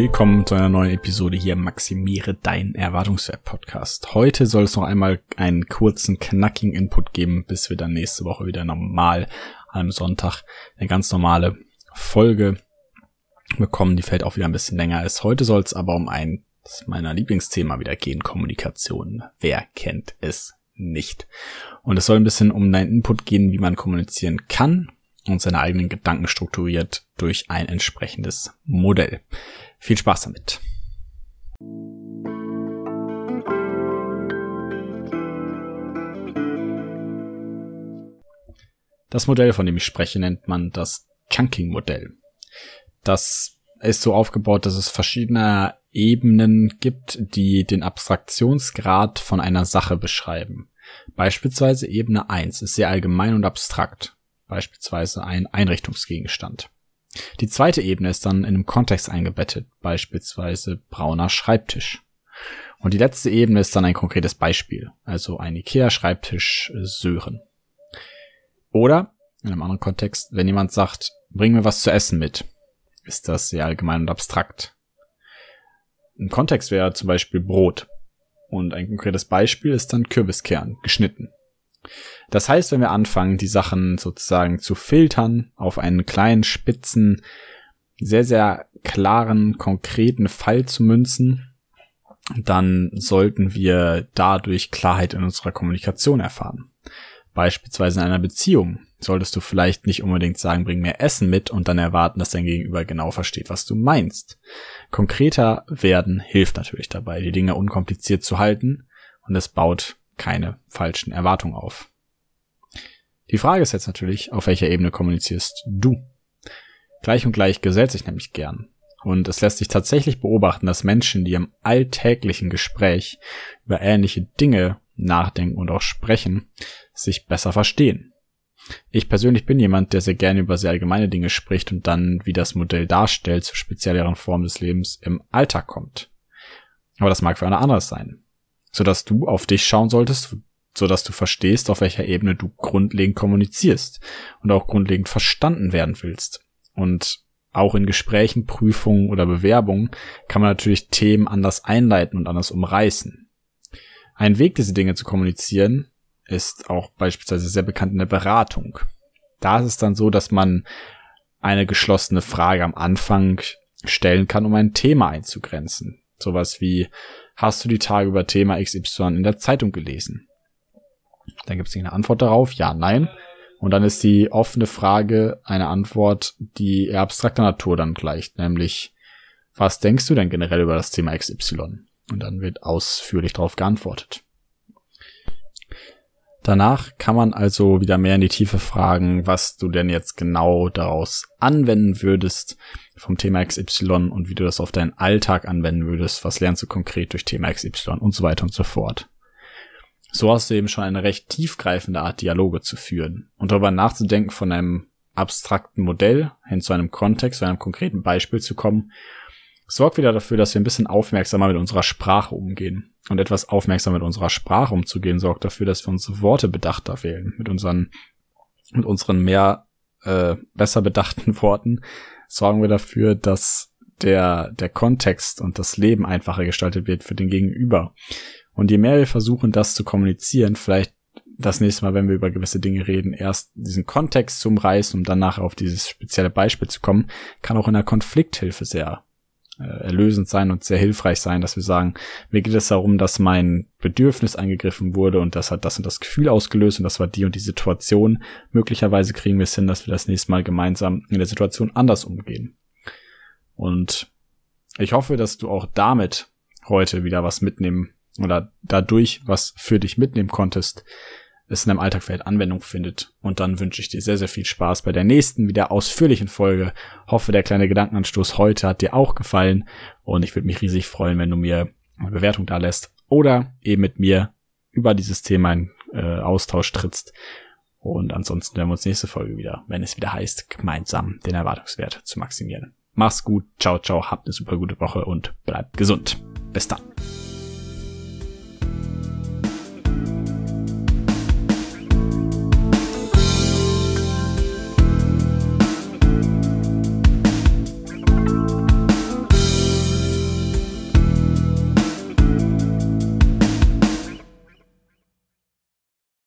Willkommen zu einer neuen Episode hier Maximiere deinen Erwartungswert Podcast. Heute soll es noch einmal einen kurzen, knackigen Input geben, bis wir dann nächste Woche wieder normal am Sonntag eine ganz normale Folge bekommen. Die fällt auch wieder ein bisschen länger ist. Heute soll es aber um ein meiner Lieblingsthema wieder gehen, Kommunikation. Wer kennt es nicht? Und es soll ein bisschen um deinen Input gehen, wie man kommunizieren kann und seine eigenen Gedanken strukturiert durch ein entsprechendes Modell. Viel Spaß damit. Das Modell, von dem ich spreche, nennt man das Chunking-Modell. Das ist so aufgebaut, dass es verschiedene Ebenen gibt, die den Abstraktionsgrad von einer Sache beschreiben. Beispielsweise Ebene 1 ist sehr allgemein und abstrakt beispielsweise ein Einrichtungsgegenstand. Die zweite Ebene ist dann in einem Kontext eingebettet, beispielsweise brauner Schreibtisch. Und die letzte Ebene ist dann ein konkretes Beispiel, also ein IKEA-Schreibtisch äh, Sören. Oder, in einem anderen Kontext, wenn jemand sagt, bring mir was zu essen mit, ist das sehr allgemein und abstrakt. Ein Kontext wäre zum Beispiel Brot. Und ein konkretes Beispiel ist dann Kürbiskern, geschnitten. Das heißt, wenn wir anfangen, die Sachen sozusagen zu filtern, auf einen kleinen, spitzen, sehr, sehr klaren, konkreten Fall zu münzen, dann sollten wir dadurch Klarheit in unserer Kommunikation erfahren. Beispielsweise in einer Beziehung solltest du vielleicht nicht unbedingt sagen, bring mir Essen mit und dann erwarten, dass dein Gegenüber genau versteht, was du meinst. Konkreter werden hilft natürlich dabei, die Dinge unkompliziert zu halten und es baut keine falschen Erwartungen auf. Die Frage ist jetzt natürlich, auf welcher Ebene kommunizierst du? Gleich und gleich gesellt sich nämlich gern. Und es lässt sich tatsächlich beobachten, dass Menschen, die im alltäglichen Gespräch über ähnliche Dinge nachdenken und auch sprechen, sich besser verstehen. Ich persönlich bin jemand, der sehr gerne über sehr allgemeine Dinge spricht und dann, wie das Modell darstellt, zu spezielleren Formen des Lebens im Alltag kommt. Aber das mag für eine anderes sein sodass du auf dich schauen solltest, sodass du verstehst, auf welcher Ebene du grundlegend kommunizierst und auch grundlegend verstanden werden willst. Und auch in Gesprächen, Prüfungen oder Bewerbungen kann man natürlich Themen anders einleiten und anders umreißen. Ein Weg, diese Dinge zu kommunizieren, ist auch beispielsweise sehr bekannt in der Beratung. Da ist es dann so, dass man eine geschlossene Frage am Anfang stellen kann, um ein Thema einzugrenzen. Sowas wie, hast du die Tage über Thema XY in der Zeitung gelesen? Dann gibt es eine Antwort darauf, ja, nein. Und dann ist die offene Frage eine Antwort, die eher abstrakter Natur dann gleicht, nämlich, was denkst du denn generell über das Thema XY? Und dann wird ausführlich darauf geantwortet. Danach kann man also wieder mehr in die Tiefe fragen, was du denn jetzt genau daraus anwenden würdest vom Thema XY und wie du das auf deinen Alltag anwenden würdest, was lernst du konkret durch Thema XY und so weiter und so fort. So hast du eben schon eine recht tiefgreifende Art, Dialoge zu führen und darüber nachzudenken, von einem abstrakten Modell hin zu einem Kontext, zu einem konkreten Beispiel zu kommen, sorgt wieder dafür, dass wir ein bisschen aufmerksamer mit unserer Sprache umgehen. Und etwas aufmerksamer mit unserer Sprache umzugehen, sorgt dafür, dass wir unsere Worte bedachter wählen. Mit unseren, mit unseren mehr äh, besser bedachten Worten sorgen wir dafür, dass der, der Kontext und das Leben einfacher gestaltet wird für den Gegenüber. Und je mehr wir versuchen, das zu kommunizieren, vielleicht das nächste Mal, wenn wir über gewisse Dinge reden, erst diesen Kontext zu umreißen, um dann nachher auf dieses spezielle Beispiel zu kommen, kann auch in der Konflikthilfe sehr erlösend sein und sehr hilfreich sein, dass wir sagen, mir geht es darum, dass mein Bedürfnis angegriffen wurde und das hat das und das Gefühl ausgelöst und das war die und die Situation. Möglicherweise kriegen wir es hin, dass wir das nächste Mal gemeinsam in der Situation anders umgehen. Und ich hoffe, dass du auch damit heute wieder was mitnehmen oder dadurch was für dich mitnehmen konntest, es in deinem Alltag vielleicht Anwendung findet. Und dann wünsche ich dir sehr, sehr viel Spaß bei der nächsten, wieder ausführlichen Folge. Hoffe, der kleine Gedankenanstoß heute hat dir auch gefallen. Und ich würde mich riesig freuen, wenn du mir eine Bewertung da lässt oder eben mit mir über dieses Thema in äh, Austausch trittst. Und ansonsten werden wir uns nächste Folge wieder, wenn es wieder heißt, gemeinsam den Erwartungswert zu maximieren. Mach's gut, ciao, ciao, habt eine super gute Woche und bleibt gesund. Bis dann.